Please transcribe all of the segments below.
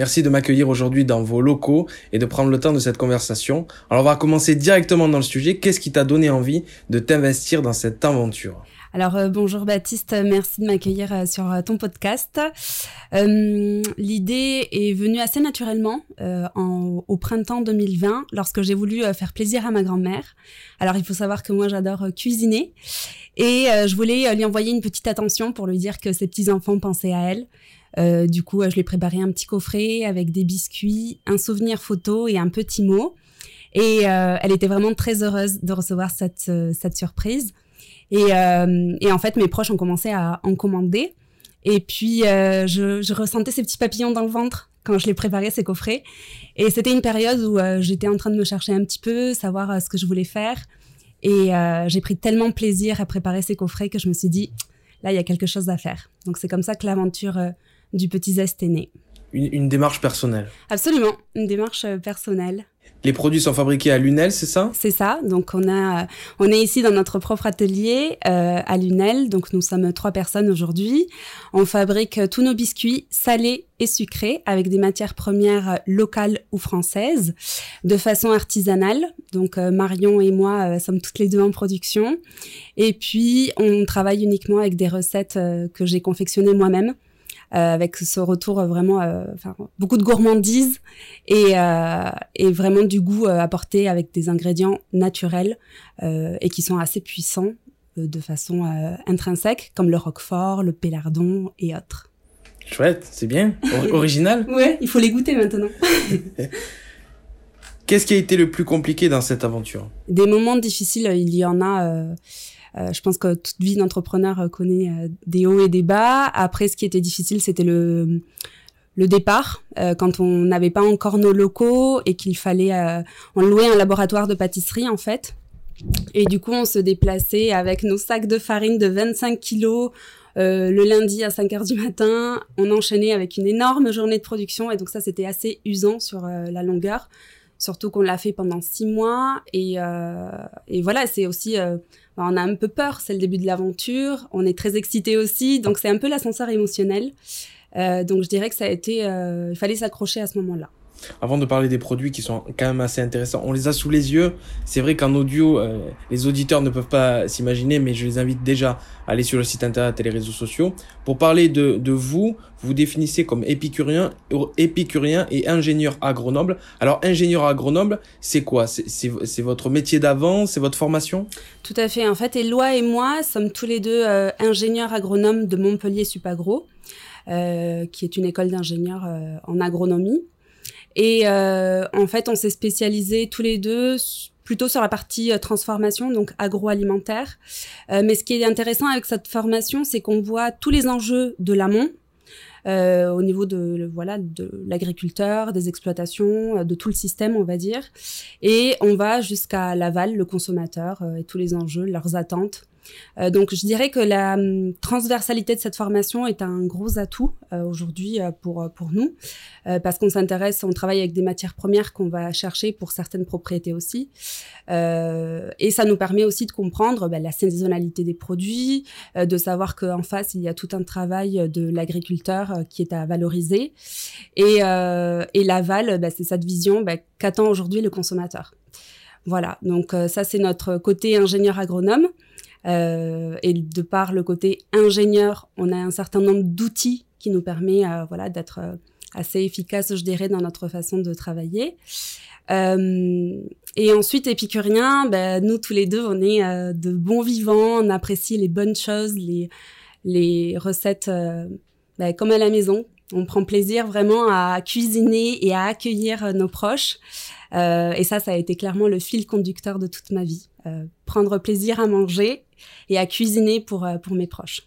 Merci de m'accueillir aujourd'hui dans vos locaux et de prendre le temps de cette conversation. Alors on va commencer directement dans le sujet. Qu'est-ce qui t'a donné envie de t'investir dans cette aventure? Alors euh, bonjour Baptiste, merci de m'accueillir euh, sur euh, ton podcast. L'idée est venue assez naturellement au printemps 2020 lorsque j'ai voulu faire plaisir à ma grand-mère. Alors il faut savoir que moi j'adore cuisiner et je voulais lui envoyer une petite attention pour lui dire que ses petits-enfants pensaient à elle. Du coup, je lui ai préparé un petit coffret avec des biscuits, un souvenir photo et un petit mot. Et elle était vraiment très heureuse de recevoir cette, surprise. Et, euh, en fait, mes proches ont commencé à en commander. Et puis, euh, je, je, ressentais ces petits papillons dans le ventre quand je les préparais, ces coffrets. Et c'était une période où euh, j'étais en train de me chercher un petit peu, savoir ce que je voulais faire. Et j'ai pris tellement plaisir à préparer ces coffrets que je me suis dit, là, il y a quelque chose à faire. Donc, c'est comme ça que l'aventure du Petit née. Une, une démarche personnelle Absolument, une démarche personnelle. Les produits sont fabriqués à Lunel, c'est ça? C'est ça. Donc on a, on est ici dans notre propre atelier euh, à Lunel. Donc nous sommes trois personnes aujourd'hui. On fabrique tous nos biscuits salés et sucrés avec des matières premières locales ou françaises, de façon artisanale. Donc euh, Marion et moi euh, sommes toutes les deux en production. Et puis on travaille uniquement avec des recettes que j'ai confectionnées moi-même. Euh, avec ce retour vraiment, euh, enfin, beaucoup de gourmandise et, euh, et vraiment du goût apporté avec des ingrédients naturels et qui sont assez puissants de façon intrinsèque, comme le roquefort, le pélardon et autres. Chouette, c'est bien, original. ouais, il faut les goûter maintenant. Qu'est-ce qui a été le plus compliqué dans cette aventure? Des moments difficiles, il y en a. Euh, je pense que toute vie d'entrepreneur euh, connaît euh, des hauts et des bas. Après, ce qui était difficile, c'était le le départ, quand on n'avait pas encore nos locaux et qu'il fallait, on louait un laboratoire de pâtisserie en fait. Et du coup, on se déplaçait avec nos sacs de farine de 25 kilos le lundi à 5 heures du matin. On enchaînait avec une énorme journée de production et donc ça, c'était assez usant sur la longueur. Surtout qu'on l'a fait pendant six mois et, et voilà, c'est aussi on a un peu peur, c'est le début de l'aventure, on est très excité aussi, donc c'est un peu l'ascenseur émotionnel. Euh, donc je dirais que ça a été, euh, il fallait s'accrocher à ce moment-là. Avant de parler des produits qui sont quand même assez intéressants, on les a sous les yeux. C'est vrai qu'en audio, euh, les auditeurs ne peuvent pas s'imaginer, mais je les invite déjà à aller sur le site internet et les réseaux sociaux. Pour parler de, de vous, vous définissez comme épicurien, épicurien et ingénieur agronome. Alors ingénieur agronome, c'est quoi? C'est votre métier d'avant? C'est votre formation? Tout à fait. En fait, Eloi et moi sommes tous les deux euh, ingénieurs agronomes de Montpellier Supagro, euh, qui est une école d'ingénieurs euh, en agronomie. Et euh, en fait, on s'est spécialisé tous les deux plutôt sur la partie euh, transformation, donc agroalimentaire. Euh, mais ce qui est intéressant avec cette formation, c'est qu'on voit tous les enjeux de l'amont, euh, au niveau de voilà de l'agriculteur, des exploitations, euh, de tout le système, on va dire, et on va jusqu'à l'aval, le consommateur et tous les enjeux, leurs attentes euh, donc je dirais que la hum, transversalité de cette formation est un gros atout euh, aujourd'hui euh, pour, pour nous, parce qu'on s'intéresse, on travaille avec des matières premières qu'on va chercher pour certaines propriétés aussi. et ça nous permet aussi de comprendre ben, la saisonnalité des produits, de savoir qu'en face, il y a tout un travail de l'agriculteur qui est à valoriser. Et, et l'aval, ben, c'est cette vision ben, qu'attend aujourd'hui le consommateur. Voilà, donc ça c'est notre côté ingénieur agronome. Euh, et de par le côté ingénieur, on a un certain nombre d'outils qui nous permet euh, voilà, d'être euh, assez efficace, je dirais, dans notre façon de travailler. Et ensuite, épicurien, ben, nous tous les deux, on est de bons vivants, on apprécie les bonnes choses, les, les recettes ben, comme à la maison. On prend plaisir vraiment à cuisiner et à accueillir nos proches. Euh, et ça, ça a été clairement le fil conducteur de toute ma vie. Euh, prendre plaisir à manger et à cuisiner pour, euh, pour mes proches.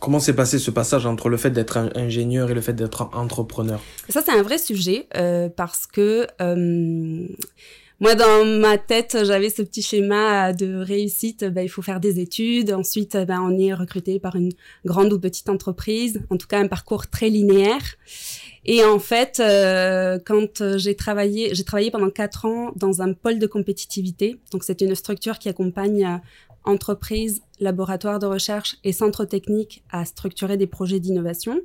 Comment s'est passé ce passage entre le fait d'être ingénieur et le fait d'être entrepreneur? Ça, c'est un vrai sujet euh, parce que euh, moi, dans ma tête, j'avais ce petit schéma de réussite. Ben, il faut faire des études. Ensuite, ben, on est recruté par une grande ou petite entreprise. En tout cas, un parcours très linéaire. Et en fait, euh, quand j'ai travaillé, j'ai travaillé pendant quatre ans dans un pôle de compétitivité. Donc, c'est une structure qui accompagne entreprises, laboratoires de recherche et centres techniques à structurer des projets d'innovation.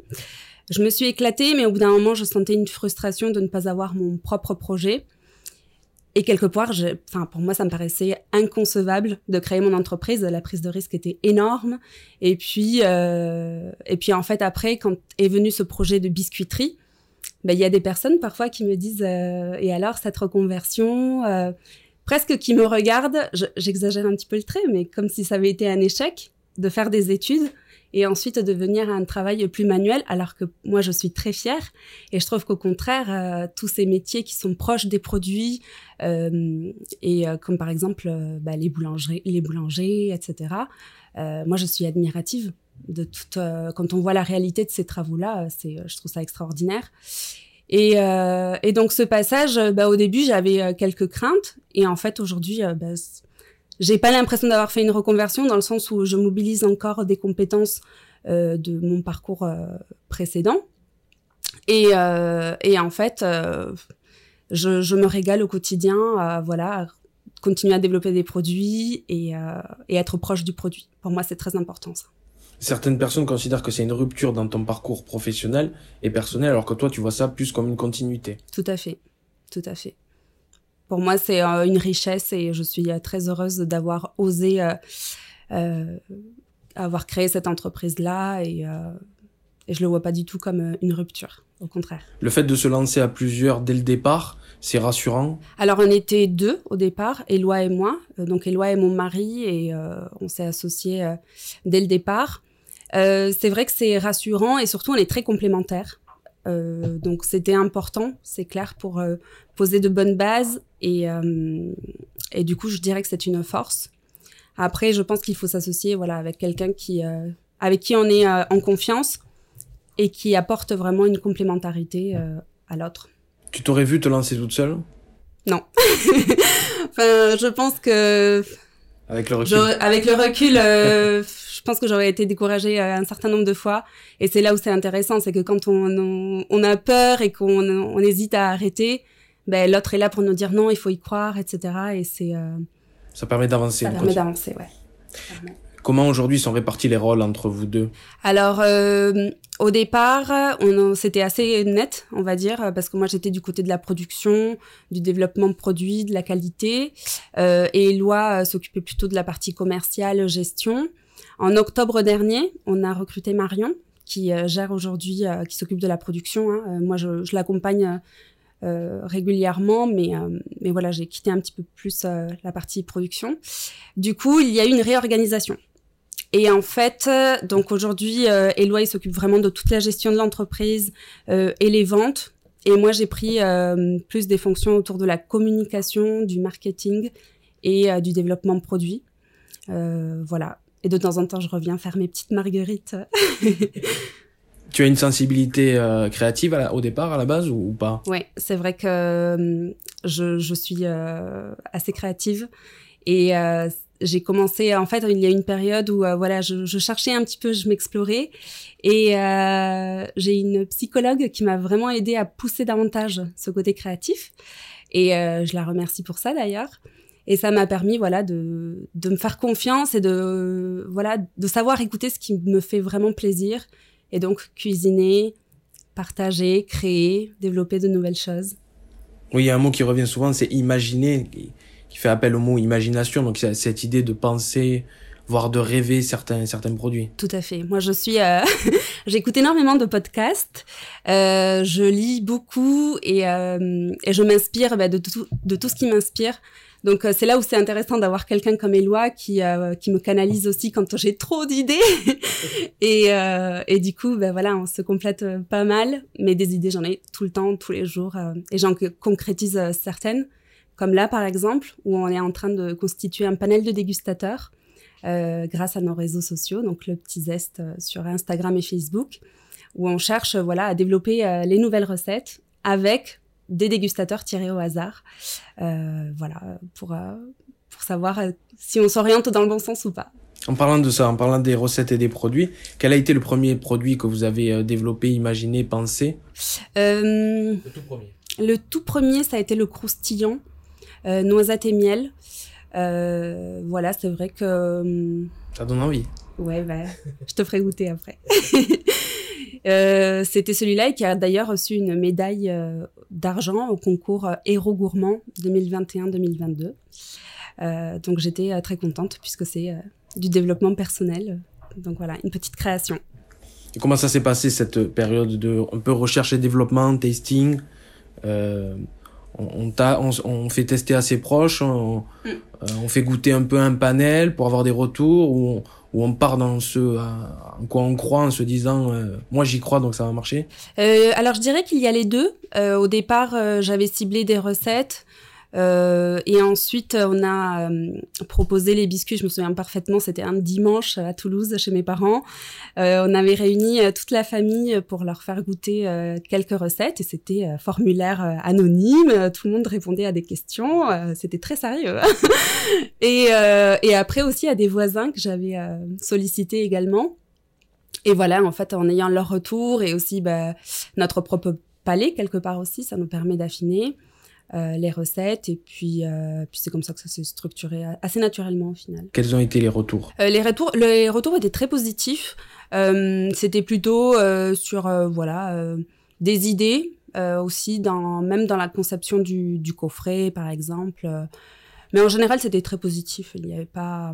Je me suis éclatée, mais au bout d'un moment, je sentais une frustration de ne pas avoir mon propre projet. Et quelque part, enfin, pour moi, ça me paraissait inconcevable de créer mon entreprise. La prise de risque était énorme. Et puis, euh, et puis en fait, après, quand est venu ce projet de biscuiterie, ben, il y a des personnes parfois qui me disent euh, Et alors, cette reconversion euh, presque qui me regardent, j'exagère un petit peu le trait, mais comme si ça avait été un échec de faire des études et ensuite de venir à un travail plus manuel, alors que moi je suis très fière et je trouve qu'au contraire euh, tous ces métiers qui sont proches des produits euh, et euh, comme par exemple bah, les boulangeries, les boulangers, etc. moi je suis admirative de toute quand on voit la réalité de ces travaux là, c'est je trouve ça extraordinaire. Et, euh, et, donc ce passage, euh, bah, au début, j'avais euh, quelques craintes, et en fait aujourd'hui, euh, bah, j'ai pas l'impression d'avoir fait une reconversion dans le sens où je mobilise encore des compétences euh, de mon parcours précédent. Et, et, en fait, je, je, me régale au quotidien, voilà, continuer à développer des produits et, et être proche du produit. Pour moi, c'est très important ça. Certaines personnes considèrent que c'est une rupture dans ton parcours professionnel et personnel, alors que toi, tu vois ça plus comme une continuité. Tout à fait, tout à fait. Pour moi, c'est euh, une richesse et je suis euh, très heureuse d'avoir osé euh, avoir créé cette entreprise-là et, et je le vois pas du tout comme une rupture, au contraire. Le fait de se lancer à plusieurs dès le départ, c'est rassurant? Alors, on était deux au départ, Éloi et moi. donc, Éloi est mon mari et on s'est associés dès le départ. Euh, c'est vrai que c'est rassurant et surtout on est très complémentaires. Euh, donc c'était important, c'est clair, pour euh, poser de bonnes bases et, et du coup je dirais que c'est une force. Après, je pense qu'il faut s'associer voilà avec quelqu'un qui avec qui on est en confiance et qui apporte vraiment une complémentarité à l'autre. Tu t'aurais vu te lancer toute seule? Non. enfin, je pense que avec le recul, avec le recul je pense que j'aurais été découragée euh, un certain nombre de fois. Et c'est là où c'est intéressant, c'est que quand on, on, a peur et qu'on on hésite à arrêter, ben, l'autre est là pour nous dire non, il faut y croire, etc. Et c'est... Euh, ça permet d'avancer. Ça permet d'avancer, ouais. Comment aujourd'hui sont répartis les rôles entre vous deux? Alors, euh, au départ, c'était assez net, on va dire, parce que moi j'étais du côté de la production, du développement de produits, de la qualité, euh, et Eloi s'occupait plutôt de la partie commerciale, gestion. En octobre dernier, on a recruté Marion, qui euh, gère aujourd'hui, euh, qui s'occupe de la production. Hein. Euh, moi, je, l'accompagne régulièrement, mais, mais voilà, j'ai quitté un petit peu plus la partie production. Du coup, il y a eu une réorganisation. Et en fait, donc aujourd'hui, Eloi s'occupe vraiment de toute la gestion de l'entreprise et les ventes. Et moi, j'ai pris plus des fonctions autour de la communication, du marketing et du développement de produits. voilà. Et de temps en temps, je reviens faire mes petites marguerites. tu as une sensibilité euh, créative au départ, à la base, ou, pas? Oui, c'est vrai que euh, je, je, suis euh, assez créative. Et j'ai commencé, en fait, il y a une période où voilà, je, je, cherchais un petit peu, je m'explorais. Et j'ai une psychologue qui m'a vraiment aidé à pousser davantage ce côté créatif. Et je la remercie pour ça d'ailleurs. Et ça m'a permis, voilà, de, de me faire confiance et de, voilà, de savoir écouter ce qui me fait vraiment plaisir. Et donc, cuisiner, partager, créer, développer de nouvelles choses. Oui, il y a un mot qui revient souvent, c'est imaginer, qui fait appel au mot imagination. Donc, c'est cette idée de penser, voire de rêver certains, certains produits. Tout à fait. Moi, je suis, euh, j'écoute énormément de podcasts, euh, je lis beaucoup et, euh, et je m'inspire bah, de, tout, de tout ce qui m'inspire. Donc euh, c'est là où c'est intéressant d'avoir quelqu'un comme Eloi qui euh, qui me canalise aussi quand j'ai trop d'idées. et euh, et du coup ben voilà, on se complète pas mal, mais des idées j'en ai tout le temps, tous les jours et j'en concrétise certaines comme là par exemple où on est en train de constituer un panel de dégustateurs grâce à nos réseaux sociaux, donc le petit zeste sur Instagram et Facebook, où on cherche voilà à développer les nouvelles recettes avec des dégustateurs tirés au hasard, voilà pour pour savoir si on s'oriente dans le bon sens ou pas. En parlant de ça, en parlant des recettes et des produits, quel a été le premier produit que vous avez développé, imaginé, pensé? Le tout premier. Le tout premier, ça a été le croustillant, euh, noisette et miel. Euh, voilà, c'est vrai que. Ça donne envie. Ouais, bah, je te ferai goûter après. Euh, c'était celui-là qui a d'ailleurs reçu une médaille d'argent au concours Héros Gourmand 2021-2022. donc j'étais très contente puisque c'est du développement personnel. Donc voilà, une petite création. Et comment ça s'est passé cette période de un peu recherche et développement, tasting euh, on, on, fait tester à ses proches, on, mm. euh, on, fait goûter un peu un panel pour avoir des retours, ou on, on part dans ce en quoi on croit en se disant euh, moi j'y crois donc ça va marcher Alors je dirais qu'il y a les deux. au départ j'avais ciblé des recettes euh, et ensuite, on a euh, proposé les biscuits. Je me souviens parfaitement, c'était un dimanche à Toulouse chez mes parents. Euh, on avait réuni toute la famille pour leur faire goûter quelques recettes et c'était formulaire anonyme. Tout le monde répondait à des questions. c'était très sérieux. et, et après aussi à des voisins que j'avais sollicités également. Et voilà, en fait, en ayant leur retour et aussi bah, notre propre palais quelque part aussi, ça nous permet d'affiner. Euh, les recettes et puis, euh, puis c'est comme ça que ça s'est structuré assez naturellement au final. Quels ont été les retours? Euh, les retours Les retours étaient très positifs. C'était plutôt sur voilà des idées aussi dans même dans la conception du, du coffret par exemple. Mais en général c'était très positif. Il n'y avait pas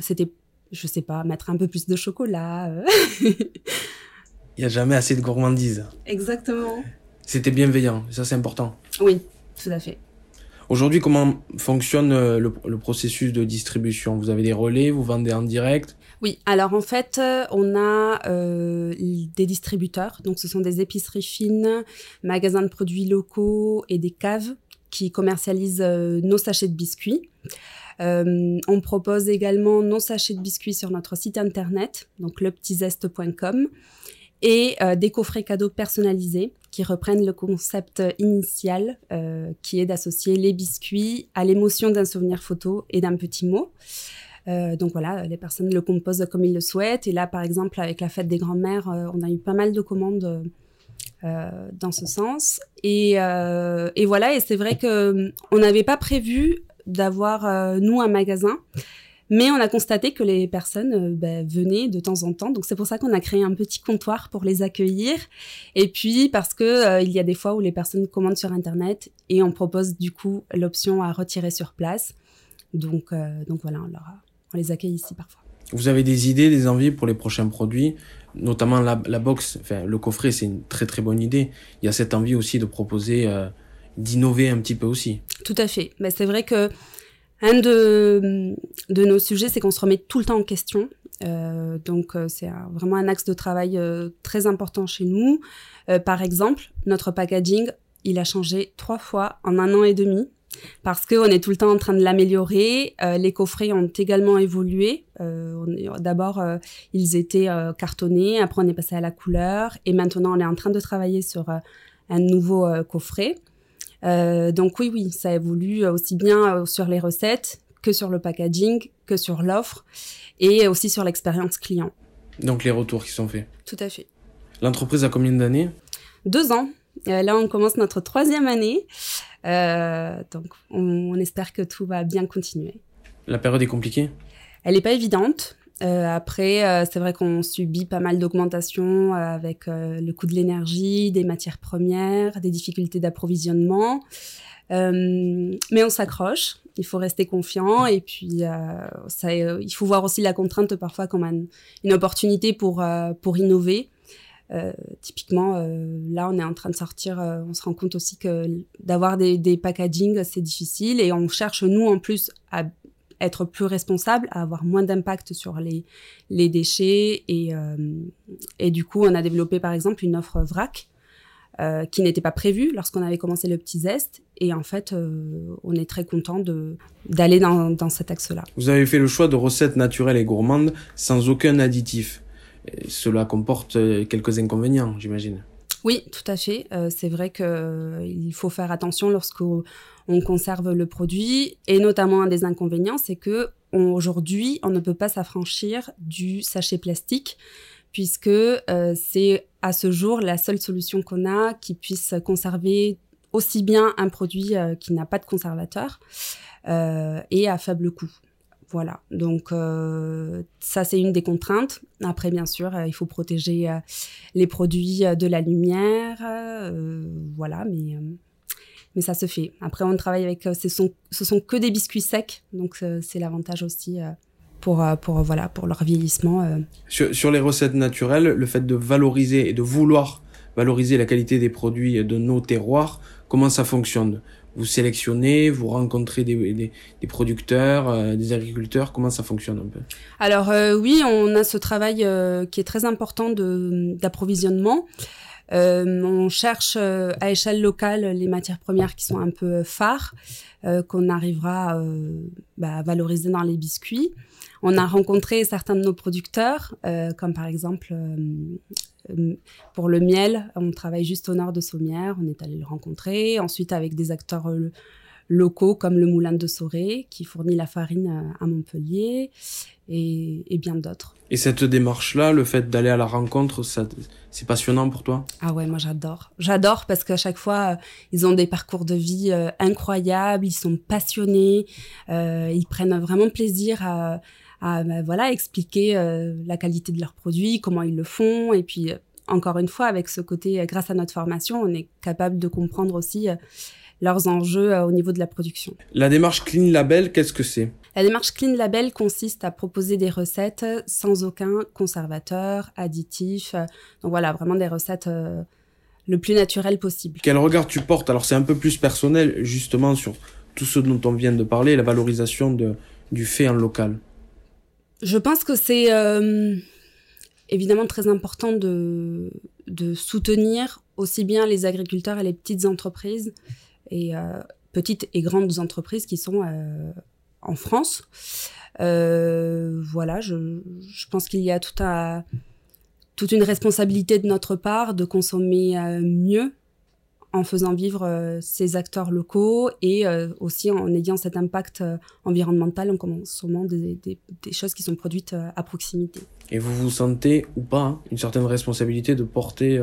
c'était je sais pas mettre un peu plus de chocolat. Il n'y a jamais assez de gourmandise. Exactement. C'était bienveillant, ça c'est important. Oui, tout à fait. Aujourd'hui, comment fonctionne euh, le, processus de distribution? Vous avez des relais, vous vendez en direct? Oui, alors en fait, euh, on a euh, des distributeurs, donc ce sont des épiceries fines, magasins de produits locaux et des caves qui commercialisent nos sachets de biscuits. on propose également nos sachets de biscuits sur notre site internet, donc lepetitzeste.com et euh, des coffrets cadeaux personnalisés qui reprennent le concept initial euh, qui est d'associer les biscuits à l'émotion d'un souvenir photo et d'un petit mot. Euh, donc voilà, les personnes le composent comme ils le souhaitent. Et là, par exemple, avec la fête des grands-mères, on a eu pas mal de commandes dans ce sens. Et, et voilà, et c'est vrai que on n'avait pas prévu d'avoir nous un magasin. Mais on a constaté que les personnes euh, bah, venaient de temps en temps, donc c'est pour ça qu'on a créé un petit comptoir pour les accueillir. Et puis parce que euh, il y a des fois où les personnes commandent sur internet et on propose du coup l'option à retirer sur place. Donc euh, donc voilà, on, on les accueille ici parfois. Vous avez des idées, des envies pour les prochains produits, notamment la, la box, enfin le coffret, c'est une très très bonne idée. Il y a cette envie aussi de proposer, d'innover un petit peu aussi. Tout à fait. Mais c'est vrai que un de, de nos sujets, c'est qu'on se remet tout le temps en question. Euh, donc euh, c'est vraiment un axe de travail euh, très important chez nous. par exemple, notre packaging, il a changé trois fois en un an et demi parce qu'on est tout le temps en train de l'améliorer. les coffrets ont également évolué. D'abord, ils étaient cartonnés, après on est passé à la couleur, et maintenant on est en train de travailler sur un nouveau coffret. Euh, donc oui, oui, ça évolue aussi bien euh, sur les recettes que sur le packaging, que sur l'offre et aussi sur l'expérience client. Donc les retours qui sont faits. Tout à fait. L'entreprise a combien d'années? Deux ans. Euh, là, on commence notre troisième année. donc on, espère que tout va bien continuer. La période est compliquée? Elle n'est pas évidente. Euh, après, euh, c'est vrai qu'on subit pas mal d'augmentations euh, avec le coût de l'énergie, des matières premières, des difficultés d'approvisionnement. mais on s'accroche, il faut rester confiant et puis ça, il faut voir aussi la contrainte parfois comme une opportunité pour, pour innover. typiquement, là, on est en train de sortir, on se rend compte aussi que d'avoir des, des packaging, c'est difficile et on cherche, nous, en plus, à être plus responsable, avoir moins d'impact sur les, les déchets. Et, euh, et du coup, on a développé par exemple une offre vrac. euh, qui n'était pas prévu lorsqu'on avait commencé le petit zeste. Et en fait, on est très content d'aller dans, dans cet axe-là. Vous avez fait le choix de recettes naturelles et gourmandes sans aucun additif. cela comporte quelques inconvénients, j'imagine. Oui, tout à fait. Euh, c'est vrai qu'il euh, faut faire attention lorsqu'on conserve le produit. Et notamment, un des inconvénients, c'est que aujourd'hui, on ne peut pas s'affranchir du sachet plastique, puisque euh, c'est à ce jour la seule solution qu'on a qui puisse conserver aussi bien un produit qui n'a pas de conservateur et à faible coût. Voilà, donc euh, ça c'est une des contraintes. Après, bien sûr, euh, il faut protéger euh, les produits de la lumière, voilà, mais, mais ça se fait. Après, on travaille avec, ce sont, ce sont que des biscuits secs, donc c'est l'avantage aussi pour, pour, voilà, pour leur vieillissement. Sur, sur, les recettes naturelles, le fait de valoriser et de vouloir valoriser la qualité des produits de nos terroirs, comment ça fonctionne? Vous sélectionnez, vous rencontrez des, producteurs, euh, des agriculteurs Comment ça fonctionne un peu? Alors euh, oui, on a ce travail euh, qui est très important d'approvisionnement. on cherche à échelle locale les matières premières qui sont un peu phares, qu'on arrivera bah, à valoriser dans les biscuits. On a rencontré certains de nos producteurs, comme par exemple pour le miel, on travaille juste au nord de Sommières, on est allé le rencontrer. Ensuite, avec des acteurs euh, locaux comme le Moulin de Soré, qui fournit la farine euh, à Montpellier, et, bien d'autres. Et cette démarche-là, le fait d'aller à la rencontre, c'est passionnant pour toi? Ah ouais, moi j'adore. J'adore parce qu'à chaque fois, ils ont des parcours de vie incroyables, ils sont passionnés, ils prennent vraiment plaisir à à bah, voilà expliquer euh, la qualité de leurs produits, comment ils le font, et puis euh, encore une fois avec ce côté, euh, grâce à notre formation, on est capable de comprendre aussi leurs enjeux au niveau de la production. La démarche Clean Label, qu'est-ce que c'est? La démarche Clean Label consiste à proposer des recettes sans aucun conservateur, additif. Donc voilà, vraiment des recettes le plus naturelles possible. Quel regard tu portes? Alors c'est un peu plus personnel justement sur tout ce dont on vient de parler, la valorisation de, du fait en local. Je pense que c'est euh, évidemment très important de, de, soutenir aussi bien les agriculteurs et les petites entreprises, et euh, petites et grandes entreprises qui sont euh, en France. voilà, je, je pense qu'il y a tout à, toute une responsabilité de notre part de consommer mieux en faisant vivre euh, ces acteurs locaux et euh, aussi en ayant cet impact euh, environnemental en consommant des, choses qui sont produites à proximité. Et vous vous sentez ou pas hein, une certaine responsabilité de porter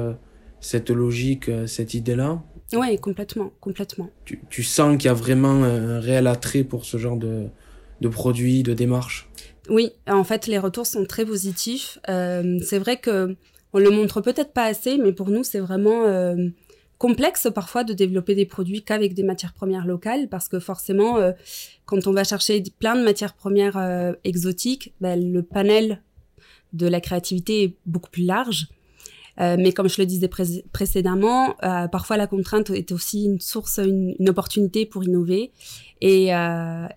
cette logique, cette idée-là? Oui, complètement, complètement. Tu, sens qu'il y a vraiment un réel attrait pour ce genre de, de produits, de démarches? Oui, en fait, les retours sont très positifs. c'est vrai que on le montre peut-être pas assez, mais pour nous, c'est vraiment complexe parfois de développer des produits qu'avec des matières premières locales parce que forcément euh, quand on va chercher plein de matières premières euh, exotiques ben, le panel de la créativité est beaucoup plus large. Euh, mais comme je le disais précédemment parfois la contrainte est aussi une source une, opportunité pour innover. Et,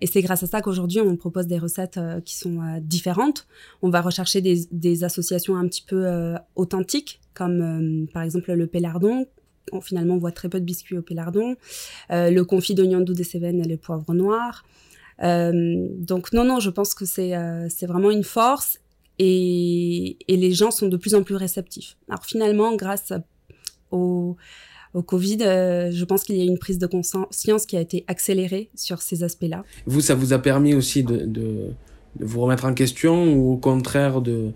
c'est grâce à ça qu'aujourd'hui on propose des recettes qui sont différentes. On va rechercher des, des, associations un petit peu authentiques comme par exemple le pélardon on, finalement, on voit très peu de biscuits au pélardon. Euh, le confit d'oignon doux des Cévennes et le poivre noir. Euh, donc non, non, je pense que c'est euh, c'est vraiment une force et, et, les gens sont de plus en plus réceptifs. Alors finalement, grâce au, au Covid, je pense qu'il y a une prise de conscience qui a été accélérée sur ces aspects-là. Vous, ça vous a permis aussi de, de, de vous remettre en question ou au contraire de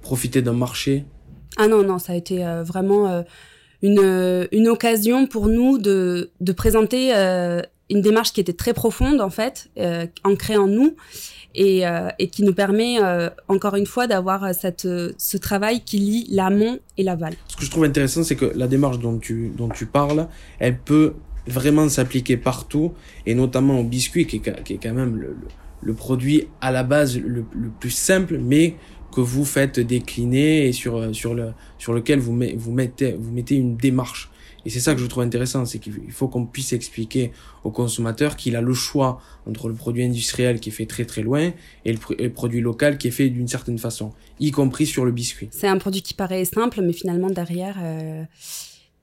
profiter d'un marché? Ah non, non, ça a été vraiment euh, une occasion pour nous de, présenter euh, une démarche qui était très profonde en fait, euh, ancrée en nous et, euh, qui nous permet encore une fois d'avoir cette ce travail qui lie l'amont et l'aval. Ce que je trouve intéressant, c'est que la démarche dont tu dont tu parles, elle peut vraiment s'appliquer partout et notamment au biscuit qui est, qui est quand même le, produit à la base le plus simple, mais que vous faites décliner et sur euh, sur le sur lequel vous mettez vous mettez une démarche. Et c'est ça que je trouve intéressant, c'est qu'il faut qu'on puisse expliquer au consommateur qu'il a le choix entre le produit industriel qui est fait très très loin et le, produit local qui est fait d'une certaine façon, y compris sur le biscuit. C'est un produit qui paraît simple, mais finalement derrière, euh,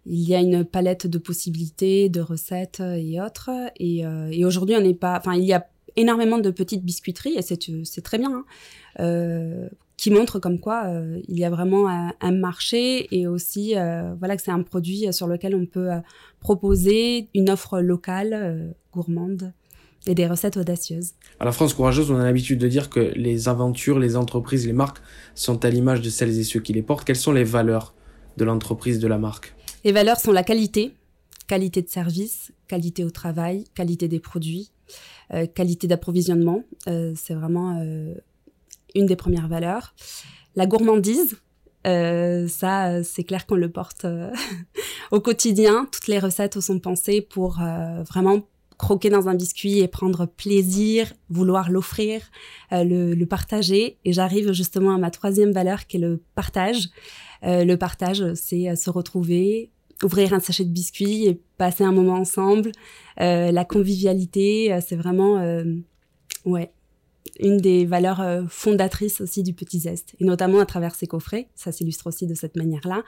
il y a une palette de possibilités, de recettes et autres. Et, et aujourd'hui, on n'est pas, enfin, il y a énormément de petites biscuiteries et c'est très bien. Hein, qui montre comme quoi euh, il y a vraiment un, marché et aussi euh, voilà que c'est un produit sur lequel on peut euh, proposer une offre locale gourmande et des recettes audacieuses. À la France courageuse, on a l'habitude de dire que les aventures, les entreprises, les marques sont à l'image de celles et ceux qui les portent. Quelles sont les valeurs de l'entreprise, de la marque? Les valeurs sont la qualité, qualité de service, qualité au travail, qualité des produits, qualité d'approvisionnement. c'est vraiment une des premières valeurs. La gourmandise, euh, ça, c'est clair qu'on le porte euh, au quotidien. Toutes les recettes sont pensées pour euh, vraiment croquer dans un biscuit et prendre plaisir, vouloir l'offrir, le, le, partager. Et j'arrive justement à ma troisième valeur qui est le partage. le partage, c'est se retrouver, ouvrir un sachet de biscuits et passer un moment ensemble. la convivialité, c'est vraiment, ouais, une des valeurs euh, fondatrices aussi du Petit Zeste, et notamment à travers ces coffrets. Ça s'illustre aussi de cette manière-là.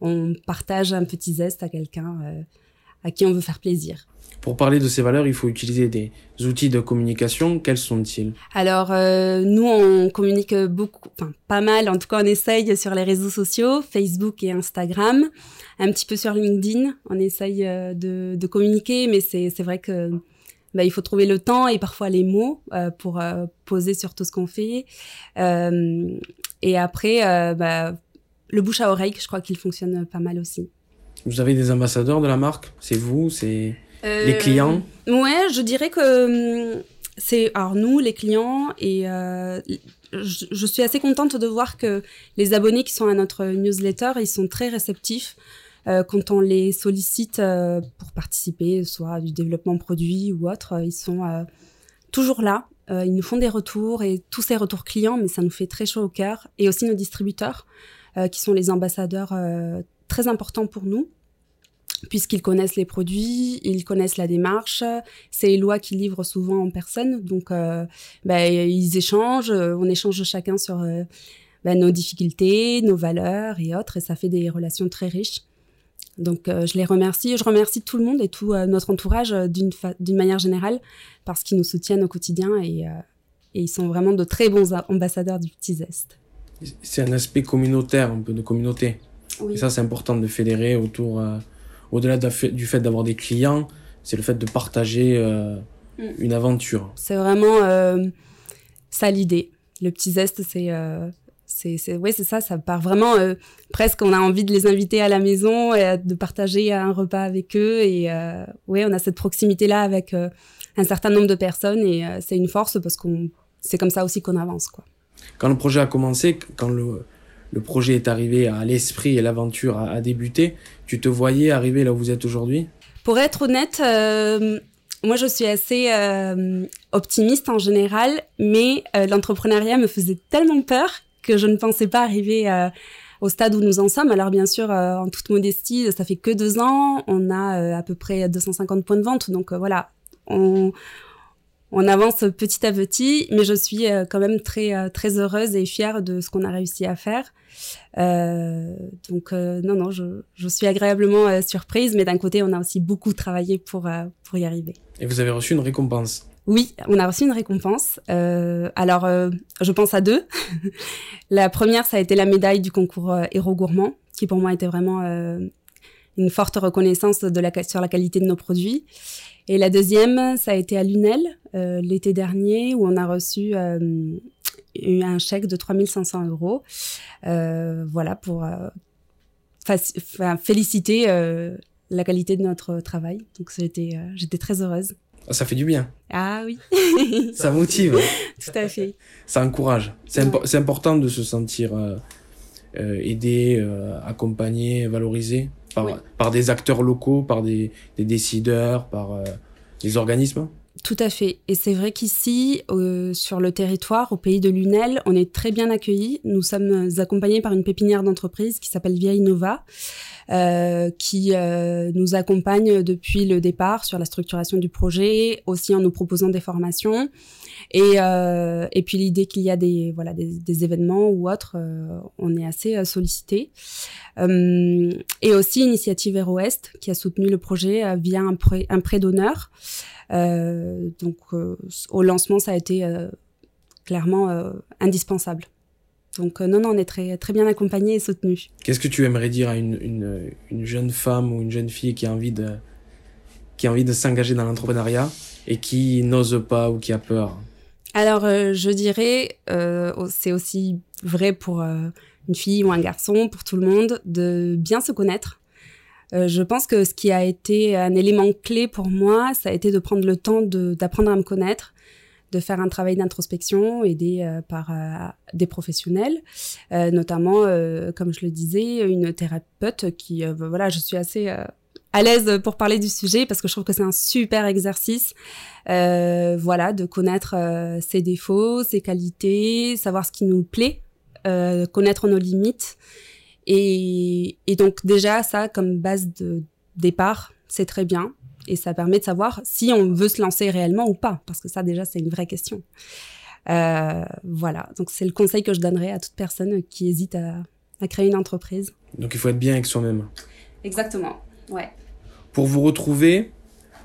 On partage un petit zeste à quelqu'un euh, à qui on veut faire plaisir. Pour parler de ces valeurs, il faut utiliser des outils de communication. Quels sont-ils? Alors, euh, nous, on communique beaucoup, enfin pas mal, en tout cas on essaye sur les réseaux sociaux, Facebook et Instagram, un petit peu sur LinkedIn, on essaye de, de communiquer, mais c'est vrai que bah, il faut trouver le temps et parfois les mots euh, pour euh, poser sur tout ce qu'on fait. Euh, et après, bah, le bouche à oreille, je crois qu'il fonctionne pas mal aussi. Vous avez des ambassadeurs de la marque? C'est vous? C'est les clients? Ouais, je dirais que hum, c'est alors nous les clients et je, je, suis assez contente de voir que les abonnés qui sont à notre newsletter ils sont très réceptifs euh, quand on les sollicite euh, pour participer, soit du développement produit ou autre, euh, ils sont toujours là. ils nous font des retours et tous ces retours clients, mais ça nous fait très chaud au cœur. Et aussi nos distributeurs, qui sont les ambassadeurs très importants pour nous puisqu'ils connaissent les produits, ils connaissent la démarche. C'est Eloi qui livre souvent en personne, donc bah, ils échangent, on échange chacun sur bah, nos difficultés, nos valeurs et autres, et ça fait des relations très riches. Donc euh, je les remercie. Je remercie tout le monde et tout euh, notre entourage euh, d'une d'une manière générale parce qu'ils nous soutiennent au quotidien et, et, ils sont vraiment de très bons ambassadeurs du Petit Zest. C'est un aspect communautaire, un peu de communauté. Et ça, c'est important de fédérer autour, au-delà du fait d'avoir des clients, c'est le fait de partager mm. une aventure. C'est vraiment ça l'idée. Le Petit Zest, c'est c'est ouais c'est ça ça part vraiment euh, presque on a envie de les inviter à la maison et de partager un repas avec eux et euh, ouais on a cette proximité là avec euh, un certain nombre de personnes et euh, c'est une force parce qu'on c'est comme ça aussi qu'on avance quoi. Quand le projet a commencé quand le le projet est arrivé à l'esprit et l'aventure a, a, débuté tu te voyais arriver là où vous êtes aujourd'hui? Pour être honnête moi, je suis assez optimiste en général, mais l'entrepreneuriat me faisait tellement peur que je ne pensais pas arriver euh, au stade où nous en sommes. Alors bien sûr, euh, en toute modestie, ça fait que deux ans, on a euh, à peu près 250 points de vente, donc voilà, on, avance petit à petit, mais je suis quand même très très heureuse et fière de ce qu'on a réussi à faire. Donc non non, je, je suis agréablement surprise, mais d'un côté, on a aussi beaucoup travaillé pour pour y arriver. Et vous avez reçu une récompense oui, on a reçu une récompense. Euh, alors, euh, je pense à deux. la première, ça a été la médaille du concours euh, Héros Gourmand, qui pour moi était vraiment euh, une forte reconnaissance de la, sur la qualité de nos produits. Et la deuxième, ça a été à Lunel, euh, l'été dernier, où on a reçu un chèque de 3500 euros. voilà, pour féliciter la qualité de notre travail. Donc, j'étais très heureuse. Ah, ça fait du bien. Ah oui. ça motive. Tout à fait. Ça encourage. C'est important de se sentir euh, euh, aidé, euh, accompagné, valorisé par, par des acteurs locaux, par des, des décideurs, par des organismes. Tout à fait. Et c'est vrai qu'ici, euh, sur le territoire, au pays de Lunel, on est très bien accueillis. Nous sommes accompagnés par une pépinière d'entreprise qui s'appelle Via Innova, euh, qui euh, nous accompagne depuis le départ sur la structuration du projet, aussi en nous proposant des formations. Et, euh, et puis l'idée qu'il y a des, voilà, des, événements ou autres, euh, on est assez euh, sollicité. et aussi Initiative Air Ouest, qui a soutenu le projet via un un prêt d'honneur. Euh, donc euh, au lancement, ça a été euh, clairement indispensable. Donc non, non, on est très, très bien accompagné et soutenu. Qu'est-ce que tu aimerais dire à une, une, une, jeune femme ou une jeune fille qui a envie de, qui a envie de s'engager dans l'entrepreneuriat et qui n'ose pas ou qui a peur? Alors euh, je dirais, euh, c'est aussi vrai pour euh, une fille ou un garçon, pour tout le monde, de bien se connaître, euh, je pense que ce qui a été un élément clé pour moi, ça a été de prendre le temps d'apprendre à me connaître, de faire un travail d'introspection aidé euh, par euh, des professionnels, notamment, comme je le disais, une thérapeute qui, voilà, je suis assez à l'aise pour parler du sujet parce que je trouve que c'est un super exercice, voilà, de connaître ses défauts, ses qualités, savoir ce qui nous plaît, connaître nos limites et, et, donc déjà, ça, comme base de départ, c'est très bien. Et ça permet de savoir si on veut se lancer réellement ou pas, parce que ça, déjà, c'est une vraie question. Euh, voilà, donc c'est le conseil que je donnerais à toute personne qui hésite à, à créer une entreprise. Donc il faut être bien avec soi-même. Exactement, ouais. Pour vous retrouver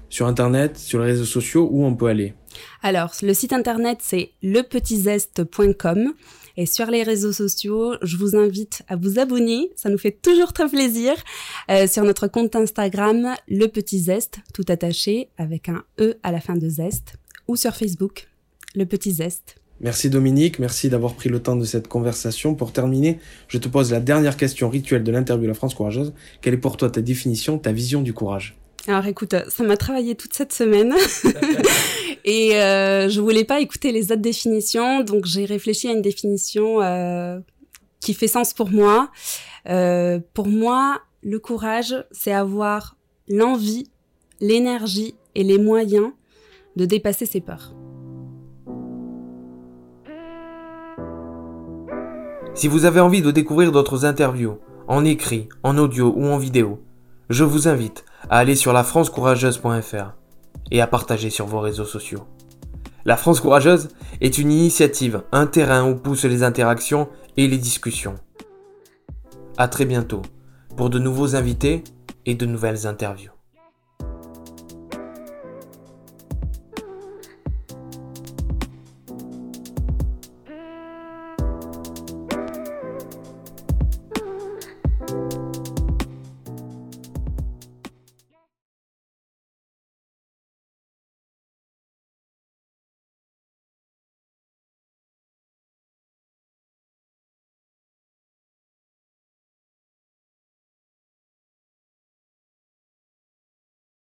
sur Internet, sur les réseaux sociaux, où on peut aller? Alors, le site Internet, c'est lepetitzeste.com. Et sur les réseaux sociaux, je vous invite à vous abonner, ça nous fait toujours très plaisir, euh, sur notre compte Instagram, Le Petit Zeste, tout attaché, avec un E à la fin de Zeste, ou sur Facebook, Le Petit Zeste. Merci Dominique, merci d'avoir pris le temps de cette conversation. Pour terminer, je te pose la dernière question rituelle de l'interview La France Courageuse. Quelle est pour toi ta définition, ta vision du courage? Alors écoute, ça m'a travaillé toute cette semaine et euh, je voulais pas écouter les autres définitions, donc j'ai réfléchi à une définition euh, qui fait sens pour moi. Euh, pour moi, le courage, c'est avoir l'envie, l'énergie et les moyens de dépasser ses peurs. Si vous avez envie de découvrir d'autres interviews, en écrit, en audio ou en vidéo, je vous invite à aller sur lafrancecourageuse.fr et à partager sur vos réseaux sociaux. La France Courageuse est une initiative, un terrain où poussent les interactions et les discussions. À très bientôt pour de nouveaux invités et de nouvelles interviews.